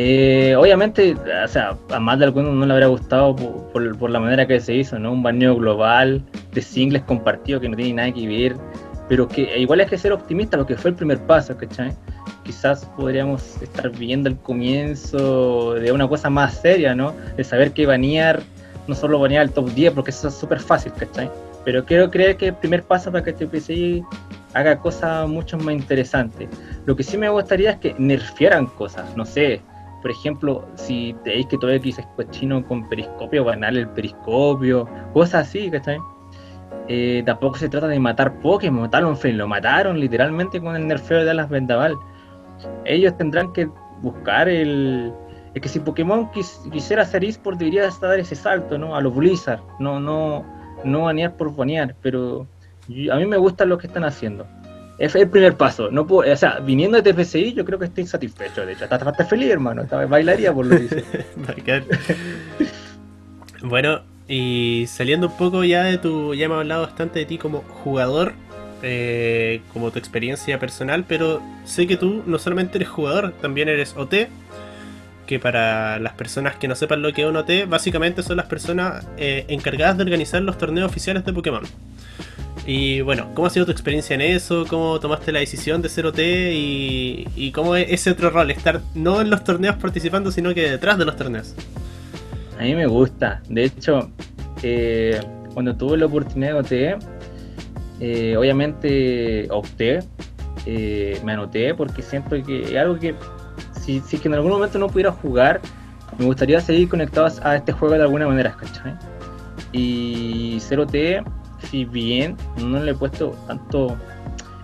Eh, obviamente, o sea, a más de algunos no le habría gustado por, la manera que se hizo, ¿no? Un baneo global de singles compartidos que no tiene nada que ver, pero que igual hay que ser optimista porque fue el primer paso, ¿cachai? Quizás podríamos estar viendo el comienzo de una cosa más seria, ¿no? De saber que banear, no solo banear el top 10, porque eso es súper fácil, ¿cachai? Pero quiero creer que el primer paso para que este PCI haga cosas mucho más interesantes. Lo que sí me gustaría es que nerfearan cosas, no sé, por ejemplo, si veis que X es cochino con periscopio, ganar el periscopio, cosas así, ¿cachai? Eh, tampoco se trata de matar Pokémon, mataron lo mataron literalmente con el nerfeo de las vendaval. Ellos tendrán que buscar el. Es que si Pokémon quisiera hacer eSport, debería dar ese salto, ¿no? A los Blizzard, no, no, no banear por banear, pero a mí me gusta lo que están haciendo es el primer paso. No puedo, o sea, viniendo de TFCI, yo creo que estoy satisfecho. De hecho, estás feliz, hermano. Bailaría por lo que dice. bueno, y saliendo un poco ya de tu. Ya hemos hablado bastante de ti como jugador, eh, como tu experiencia personal, pero sé que tú no solamente eres jugador, también eres OT. Que para las personas que no sepan lo que es un OT, básicamente son las personas eh, encargadas de organizar los torneos oficiales de Pokémon. Y bueno, ¿cómo ha sido tu experiencia en eso? ¿Cómo tomaste la decisión de ser OT? Y, cómo es ese otro rol, estar no en los torneos participando, sino que detrás de los torneos. A mí me gusta. De hecho, eh, cuando tuve la oportunidad de OT, eh, obviamente opté, eh, me anoté, porque siento que es algo que, si, si que en algún momento no pudiera jugar, me gustaría seguir conectado a este juego de alguna manera, ¿cachai? Y ser OT si bien no le he puesto tanto.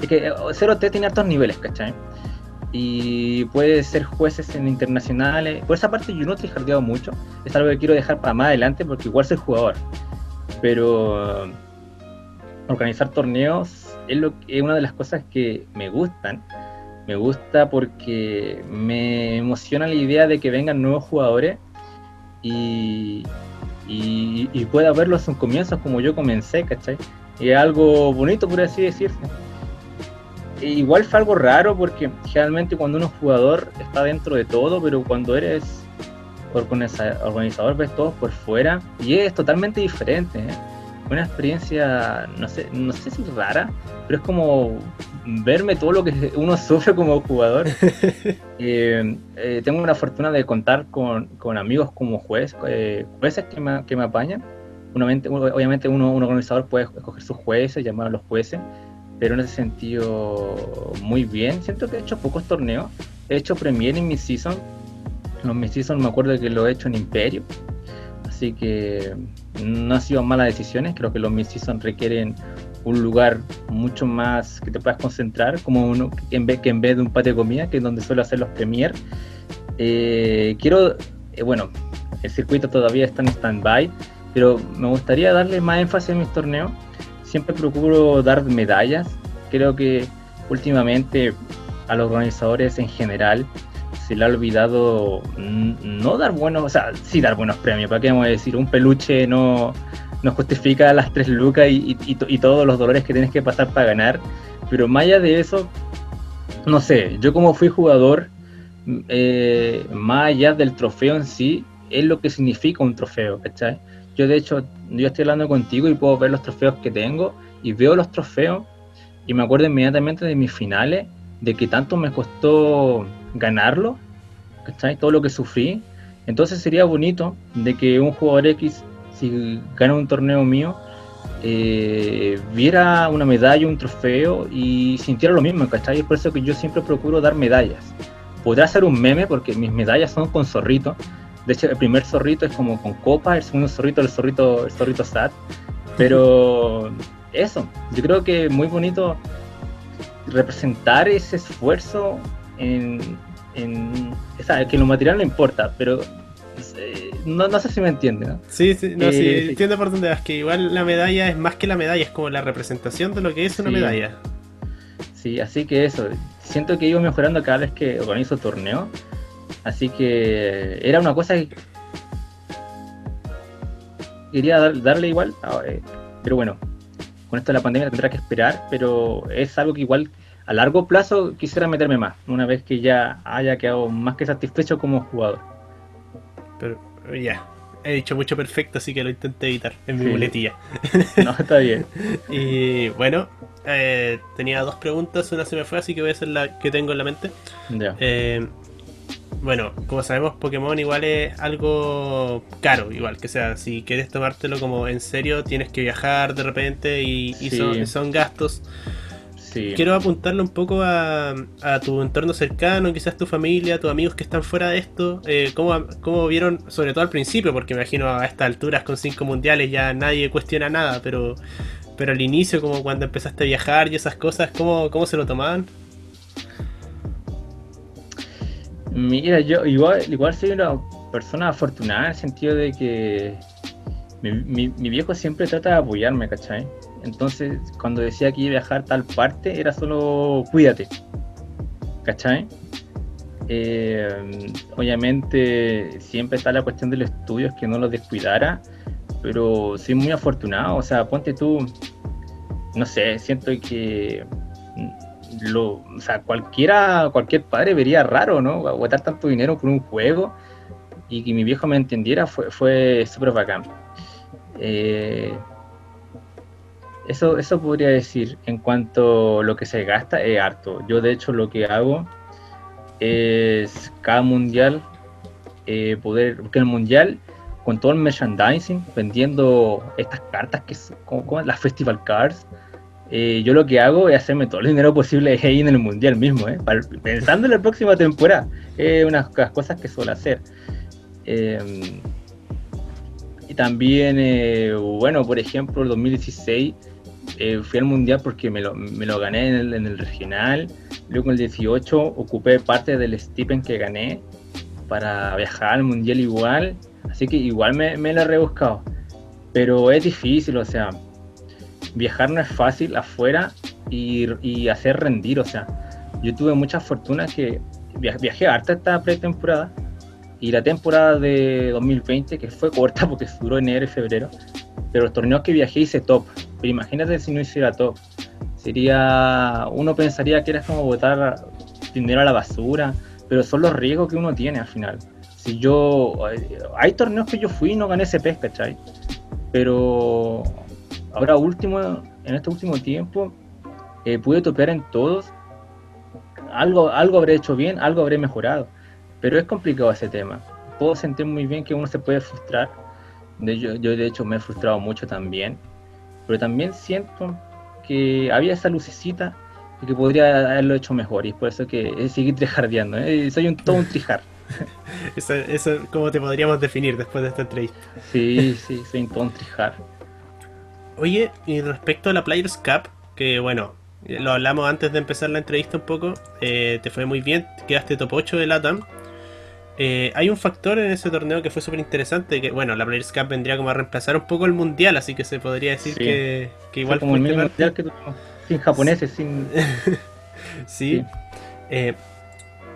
Es que 0T eh, tiene altos niveles, ¿cachai? Y puede ser jueces en internacionales. Por esa parte yo no he jardeado mucho. Es algo que quiero dejar para más adelante porque igual soy jugador. Pero organizar torneos es, lo, es una de las cosas que me gustan. Me gusta porque me emociona la idea de que vengan nuevos jugadores y, y, pueda verlos en comienzos como yo comencé, ¿cachai? Y es algo bonito, por así decirse. E igual fue algo raro porque generalmente cuando uno es jugador está dentro de todo, pero cuando eres organizador ves todo por fuera y es totalmente diferente. ¿eh? Una experiencia, no sé, no sé si rara, pero es como verme todo lo que uno sufre como jugador. Eh, eh, tengo la fortuna de contar con, con amigos como juez, eh, jueces que me, que me apañan. obviamente uno, un organizador puede escoger sus jueces, llamar a los jueces, pero en ese sentido muy bien. Siento que he hecho pocos torneos. He hecho Premier en mi season. Los mis season me acuerdo que lo he hecho en Imperio. Así que no ha sido malas decisiones. Creo que los mis season requieren un lugar mucho más que te puedas concentrar, como uno que en vez, que en vez de un patio de comida, que es donde suelo hacer los premier. Eh, quiero, eh, bueno, el circuito todavía está en stand-by, pero me gustaría darle más énfasis a mis torneos. Siempre procuro dar medallas. Creo que últimamente a los organizadores en general se le ha olvidado no dar buenos, o sea, sí dar buenos premios, ¿para qué vamos a decir? Un peluche no, no justifica las tres lucas y, todos los dolores que tienes que pasar para ganar. Pero más allá de eso, no sé, yo como fui jugador, eh, más allá del trofeo en sí, es lo que significa un trofeo, ¿cachai? Yo de hecho, yo estoy hablando contigo y puedo ver los trofeos que tengo y veo los trofeos y me acuerdo inmediatamente de mis finales, de que tanto me costó ganarlo, ¿cachai? Todo lo que sufrí. Entonces sería bonito de que un jugador X si gana un torneo mío, eh, viera una medalla, un trofeo y sintiera lo mismo, ¿cachai? Es por eso que yo siempre procuro dar medallas. Podrá ser un meme porque mis medallas son con zorrito. De hecho, el primer zorrito es como con copa, el segundo zorrito, el zorrito, el zorrito sad. Pero eso, yo creo que es muy bonito representar ese esfuerzo en, en que lo material no importa, pero eh, no, no sé si me entiende, ¿no? Sí, sí, no, sí, eh, entiendo por dónde vas, que igual la medalla es más que la medalla, es como la representación de lo que es una medalla. Sí, así que eso, siento que iba mejorando cada vez que organizo torneo, así que era una cosa que quería darle igual, ah, eh, pero bueno, con esto de la pandemia tendrá que esperar, pero es algo que igual a largo plazo quisiera meterme más, una vez que ya haya quedado más que satisfecho como jugador. Pero ya, he dicho mucho perfecto, así que lo intenté evitar en mi muletilla. No, está bien. y bueno, eh, tenía dos preguntas, una se me fue, así que voy a hacer la que tengo en la mente. Ya. Eh, bueno, como sabemos, Pokémon igual es algo caro, igual que sea, si quieres tomártelo como en serio, tienes que viajar de repente y, son, gastos. Quiero apuntarlo un poco a, tu entorno cercano, quizás tu familia, tus amigos que están fuera de esto. Eh, ¿cómo, vieron, sobre todo al principio? Porque me imagino a estas alturas con cinco mundiales ya nadie cuestiona nada, pero, pero al inicio, como cuando empezaste a viajar y esas cosas, ¿cómo, cómo se lo tomaban? Mira, yo igual, igual soy una persona afortunada en el sentido de que mi, viejo siempre trata de apoyarme, ¿cachai? Entonces, cuando decía que iba a viajar tal parte, era solo cuídate, ¿cachai? Eh, obviamente, siempre está la cuestión de los estudios, que no los descuidara, pero soy muy afortunado, o sea, ponte tú, no sé, siento que lo, o sea, cualquiera, cualquier padre vería raro, ¿no? Aguantar tanto dinero por un juego y que mi viejo me entendiera fue, fue súper bacán. Eh, eso, eso podría decir en cuanto a lo que se gasta es harto. Yo de hecho lo que hago es cada mundial eh, poder, porque el mundial con todo el merchandising, vendiendo estas cartas que son como las festival cards, eh, yo lo que hago es hacerme todo el dinero posible ahí en el mundial mismo, ¿eh? pensando en la próxima temporada. Es una de las cosas que suelo hacer. Em, y también, eh, bueno, por ejemplo, el 2016 fui al mundial porque me lo, me lo gané en el, en el, regional. Luego en el 18 ocupé parte del stipend que gané para viajar al mundial igual. Así que igual me, me lo he rebuscado. Pero es difícil, o sea, viajar no es fácil afuera y, y hacer rendir, o sea, yo tuve mucha fortuna que viajé harta esta pretemporada y la temporada de 2020, que fue corta porque duró enero y febrero, pero los torneos que viajé hice top. Pero imagínate si no hiciera top. Sería, uno pensaría que era como botar dinero a la basura, pero son los riesgos que uno tiene al final. Si yo, hay torneos que yo fui y no gané ese pez, ¿cachai? Pero Ahora último, en este último tiempo, eh, pude topear en todos. Algo, algo habré hecho bien, algo habré mejorado. Pero es complicado ese tema. Puedo sentir muy bien que uno se puede frustrar. Yo, yo de hecho me he frustrado mucho también. Pero también siento que había esa lucecita y que podría haberlo hecho mejor. Y es por eso que seguir trijardeando. ¿eh? Soy un, todo un trijar. eso, eso, ¿cómo te podríamos definir después de esta entrevista? Sí, sí, soy un todo un trijar. Oye, y respecto a la Players Cup, que bueno, lo hablamos antes de empezar la entrevista un poco, eh, te fue muy bien, quedaste top 8 de LATAM. Eh, hay un factor en ese torneo que fue súper interesante, que bueno, la Players Cup vendría como a reemplazar un poco el mundial, así que se podría decir que, igual como el mundial que sin japoneses, sin... sí. Eh,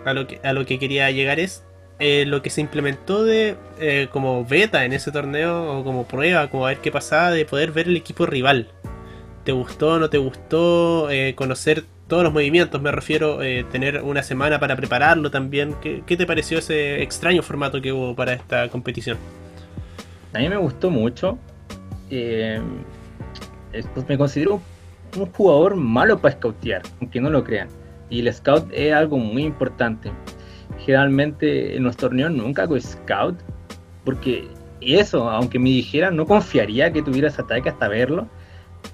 a, lo que, a lo que quería llegar es, eh, lo que se implementó de eh, como beta en ese torneo o como prueba, como a ver qué pasaba, de poder ver el equipo rival. ¿Te gustó o no te gustó? Eh, conocer todos los movimientos, me refiero, tener una semana para prepararlo también. ¿Qué, te pareció ese extraño formato que hubo para esta competición? A mí me gustó mucho. Pues me considero un jugador malo para scoutear, aunque no lo crean. Y el scout es algo muy importante generalmente en los torneos nunca hago scout, porque eso, aunque me dijeran, no confiaría que tuvieras ataque hasta verlo,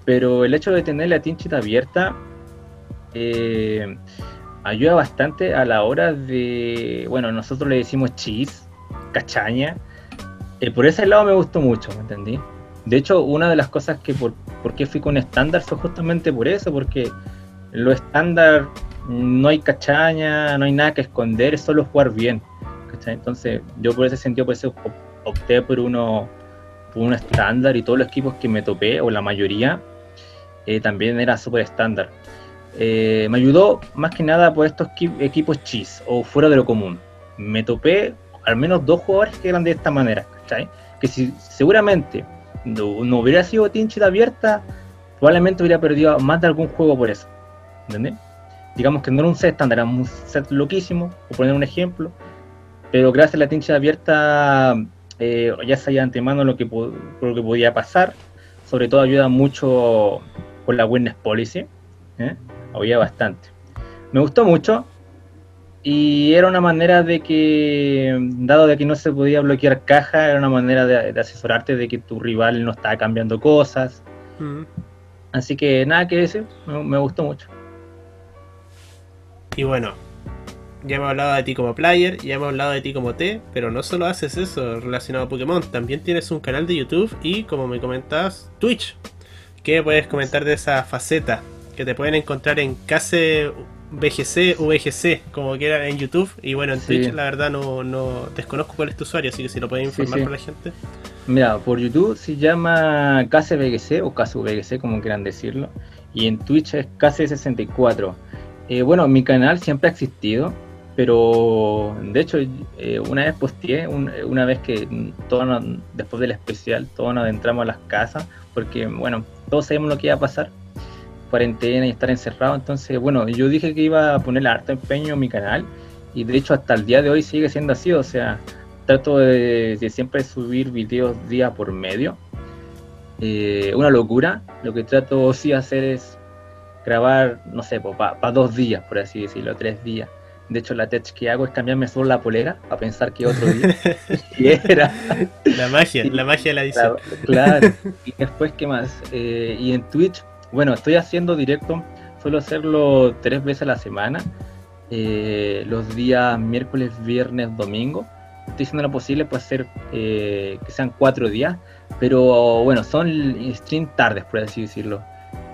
pero el hecho de tener la tinchita abierta eh, ayuda bastante a la hora de, bueno, nosotros le decimos cheese, cachaña, eh, por ese lado me gustó mucho, ¿me entendí? De hecho, una de las cosas que por, por qué fui con estándar fue justamente por eso, porque lo estándar no hay cachaña, no hay nada que esconder, es solo jugar bien. Entonces, yo por ese sentido, opté por uno, por un estándar y todos los equipos que me topé, o la mayoría, eh, también era súper estándar. Eh, me ayudó más que nada por estos equipos chis o fuera de lo común. Me topé al menos dos jugadores que eran de esta manera, Que si seguramente no, no hubiera sido tinchita abierta, probablemente hubiera perdido más de algún juego por eso. ¿Entendés? Digamos que no era un set estándar, era un set loquísimo, por poner un ejemplo, pero gracias a la tincha abierta eh, ya sabía de antemano lo que, lo que podía pasar, sobre todo ayuda mucho con la Witness Policy, ¿eh? había bastante. Me gustó mucho y era una manera de que, dado de que no se podía bloquear caja, era una manera de, asesorarte de que tu rival no estaba cambiando cosas. Mm. Así que nada que decir, me gustó mucho. Y bueno, ya hemos hablado de ti como player, ya hemos hablado de ti como T, pero no solo haces eso relacionado a Pokémon, también tienes un canal de YouTube y, como me comentabas, Twitch. ¿Qué puedes comentar de esa faceta? Que te pueden encontrar en Case BGC, VGC, como quiera en YouTube. Y bueno, en Twitch la verdad no, no, desconozco cuál es tu usuario, así que si lo puedes informar para la gente. Mira, por YouTube se llama Case VGC o Case VGC, como quieran decirlo. Y en Twitch es Case64. Eh, bueno, mi canal siempre ha existido, pero de hecho eh, una vez posteé, una vez que todos después del especial, todos nos adentramos a las casas, porque bueno, todos sabemos lo que iba a pasar, cuarentena y estar encerrado, entonces bueno, yo dije que iba a poner harto empeño en mi canal, y de hecho hasta el día de hoy sigue siendo así, o sea, trato de, siempre subir videos día por medio. Eh, una locura, lo que trato sí hacer es grabar, no sé, para dos días, por así decirlo, tres días. De hecho, la tech que hago es cambiarme solo la polera a pensar que otro día. y era. La magia, la magia la edición. claro. Y después, ¿qué más? Eh, y en Twitch, bueno, estoy haciendo directo, suelo hacerlo tres veces a la semana. Eh, los días miércoles, viernes, domingo. Estoy haciendo lo posible para hacer eh, que sean cuatro días, pero bueno, son stream tardes, por así decirlo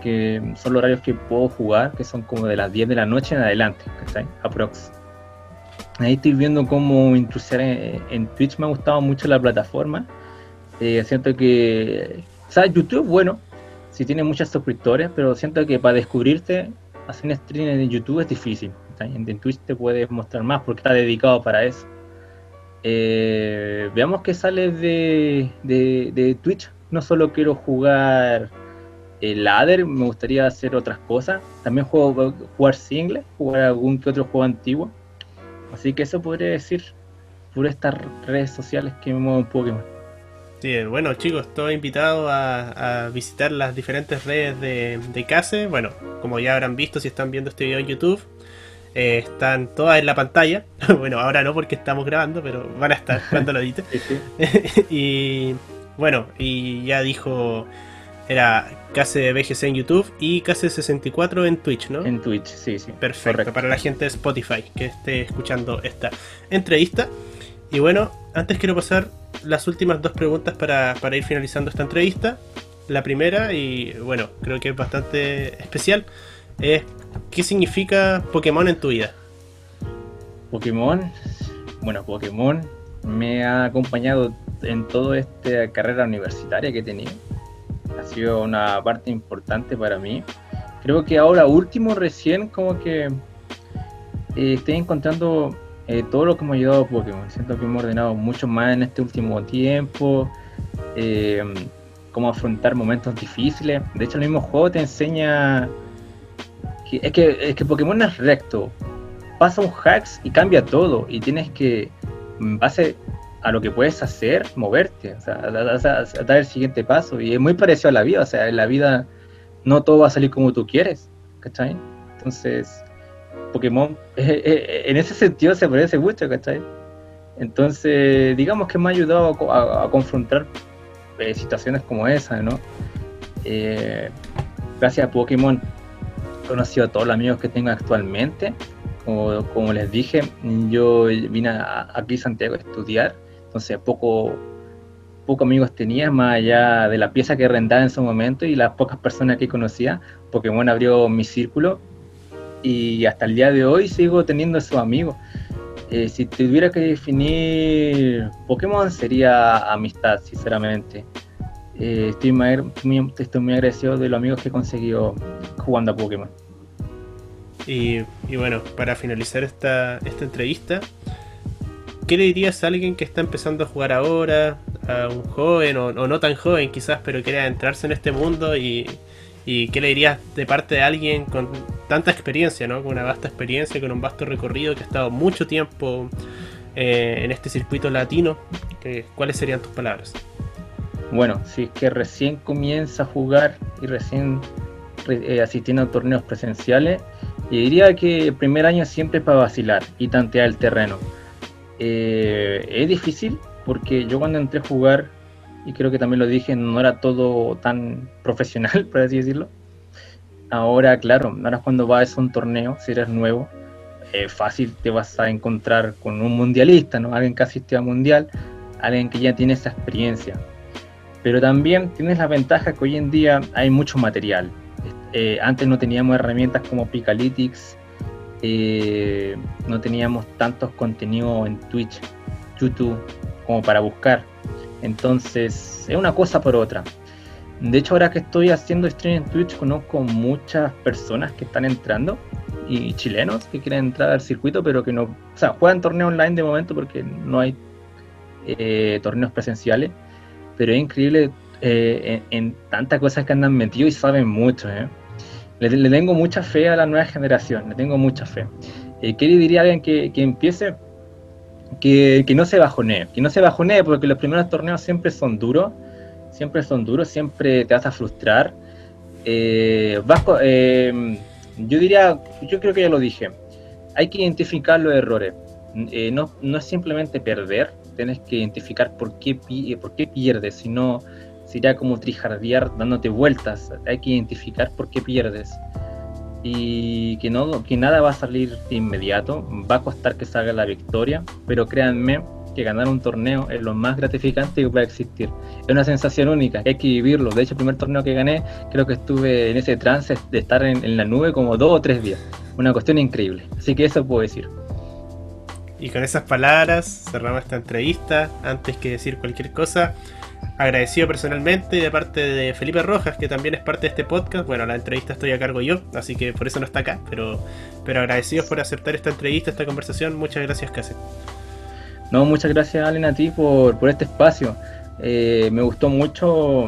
que son los horarios que puedo jugar, que son como de las 10 de la noche en adelante, ¿cachai? Aprox. Ahí estoy viendo cómo introducir en, Twitch, me ha gustado mucho la plataforma. Eh, siento que, o sea, YouTube, bueno, si tiene muchos suscriptores, pero siento que para descubrirte, hacer un stream en YouTube es difícil. En, Twitch te puedes mostrar más porque está dedicado para eso. Eh, veamos qué sale de, de Twitch. No solo quiero jugar el ladder, me gustaría hacer otras cosas. También juego jugar single, jugar algún que otro juego antiguo. Así que eso podría decir por estas redes sociales que me mueven Pokémon. Sí, bueno chicos, todos invitados a, visitar las diferentes redes de, de Case. Bueno, como ya habrán visto si están viendo este video en YouTube, eh, están todas en la pantalla. bueno, ahora no porque estamos grabando, pero van a estar cuando lo edite. y bueno, y ya dijo era Case BGC en YouTube y Case 64 en Twitch, ¿no? En Twitch, sí, sí. Perfecto, para la gente de Spotify que esté escuchando esta entrevista. Y bueno, antes quiero pasar las últimas dos preguntas para, ir finalizando esta entrevista. La primera, y bueno, creo que es bastante especial, es ¿qué significa Pokémon en tu vida? Pokémon, bueno, Pokémon me ha acompañado en toda esta carrera universitaria que he tenido ha sido una parte importante para mí. Creo que ahora último recién como que eh, estoy encontrando eh, todo lo que me ha ayudado Pokémon. Siento que hemos ordenado mucho más en este último tiempo. Eh, cómo afrontar momentos difíciles. De hecho, el mismo juego te enseña que es que, es que Pokémon es recto. Pasa un hacks y cambia todo. Y tienes que, en base a lo que puedes hacer, moverte, o sea, a, dar el siguiente paso. Y es muy parecido a la vida, o sea, en la vida no todo va a salir como tú quieres, ¿cachai? Entonces, Pokémon en ese sentido se parece mucho, ¿cachai? Entonces, digamos que me ha ayudado a, confrontar eh, situaciones como esa, ¿no? Eh, gracias a Pokémon he conocido a todos los amigos que tengo actualmente. Como, como les dije, yo vine aquí a Santiago a estudiar entonces, poco, amigos tenía, más allá de la pieza que rentaba en su momento y las pocas personas que conocía. Pokémon abrió mi círculo y hasta el día de hoy sigo teniendo esos amigos. Eh, si tuviera que definir Pokémon sería amistad, sinceramente. Eh, estoy, muy, estoy muy agradecido de los amigos que he conseguido jugando a Pokémon. Y, y, bueno, para finalizar esta, esta entrevista, ¿qué le dirías a alguien que está empezando a jugar ahora? A un joven o, no tan joven quizás, pero quiere adentrarse en este mundo y, ¿Y qué le dirías de parte de alguien con tanta experiencia, ¿no? con una vasta experiencia, con un vasto recorrido que ha estado mucho tiempo eh, en este circuito latino? ¿Cuáles serían tus palabras? Bueno, si es que recién comienza a jugar y recién eh, asistiendo a torneos presenciales, y diría que el primer año siempre es para vacilar y tantear el terreno. Eh, es difícil porque yo cuando entré a jugar, y creo que también lo dije, no era todo tan profesional, por así decirlo. Ahora, claro, ahora cuando vas a un torneo, si eres nuevo, es fácil te vas a encontrar con un mundialista, ¿no? Alguien que asistió a mundial, alguien que ya tiene esa experiencia. Pero también tienes la ventaja que hoy en día hay mucho material. Eh, antes no teníamos herramientas como Picalytics, eh, no teníamos tantos contenidos en Twitch, YouTube, como para buscar. Entonces, es una cosa por otra. De hecho, ahora que estoy haciendo stream en Twitch, conozco muchas personas que están entrando y chilenos que quieren entrar al circuito, pero que no, o sea, juegan torneo online de momento porque no hay eh, torneos presenciales pero es increíble eh, en, tantas cosas que andan metidos y saben mucho. ¿eh? Le, tengo mucha fe a la nueva generación, le tengo mucha fe. Eh, ¿Qué le diría a alguien que, empiece? Que, no se bajonee, que no se bajonee porque los primeros torneos siempre son duros, siempre son duros, siempre te vas a frustrar. Eh, yo diría, yo creo que ya lo dije, hay que identificar los errores. no, no es simplemente perder, tienes que identificar por qué, eh, por qué pierdes, si no sería como trijardear dándote vueltas, hay que identificar por qué pierdes. Y que, no, que nada va a salir de inmediato, va a costar que salga la victoria, pero créanme que ganar un torneo es lo más gratificante que puede existir. Es una sensación única, hay que vivirlo. De hecho, el primer torneo que gané, creo que estuve en ese trance de estar en, en la nube como dos o tres días. Una cuestión increíble. Así que eso puedo decir. Y con esas palabras cerramos esta entrevista. Antes que decir cualquier cosa, agradecido personalmente de parte de Felipe Rojas, que también es parte de este podcast. Bueno, la entrevista estoy a cargo yo, así que por eso no está acá, pero, pero agradecidos por aceptar esta entrevista, esta conversación. Muchas gracias, Case. No, muchas gracias, Allen, a ti por, por este espacio. Eh, me gustó mucho.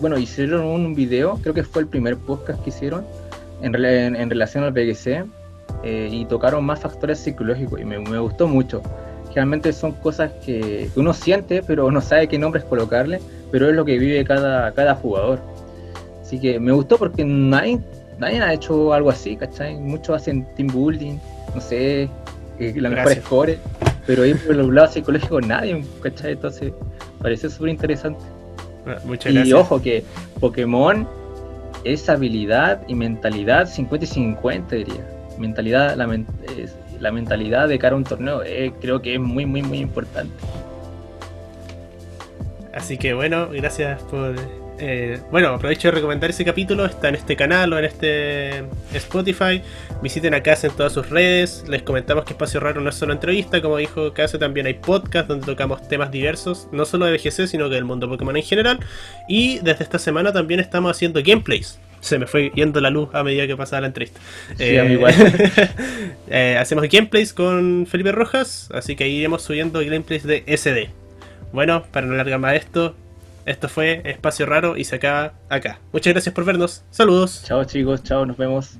Bueno, hicieron un video, creo que fue el primer podcast que hicieron en, en relación al PGC eh, y tocaron más factores psicológicos y me, gustó mucho. Realmente son cosas que, uno siente, pero no sabe qué nombres colocarle, pero es lo que vive cada, cada jugador. Así que me gustó porque nadie, nadie ha hecho algo así, ¿cachai? Muchos hacen team building, no sé, eh, la mejor score, pero ahí por el lado psicológico nadie, ¿cachai? Entonces pareció súper interesante. Ah, muchas gracias. Y ojo que Pokémon es habilidad y mentalidad 50 y 50, diría mentalidad, la, la mentalidad de cara a un torneo eh, creo que es muy, muy, muy importante. Así que bueno, gracias por... Eh, bueno, aprovecho de recomendar ese capítulo, está en este canal o en este Spotify. Visiten a Case en todas sus redes. Les comentamos que Espacio Raro no es solo entrevista, como dijo Case, también hay podcast donde tocamos temas diversos, no solo de BGC, sino que del mundo Pokémon en general. Y desde esta semana también estamos haciendo gameplays se me fue yendo la luz a medida que pasaba la entrevista. Eh, eh, hacemos gameplays con Felipe Rojas, así que ahí iremos subiendo gameplays de SD. Bueno, para no alargar más esto, esto fue Espacio Raro y se acaba acá. Muchas gracias por vernos. Saludos. Chao chicos, chao, nos vemos.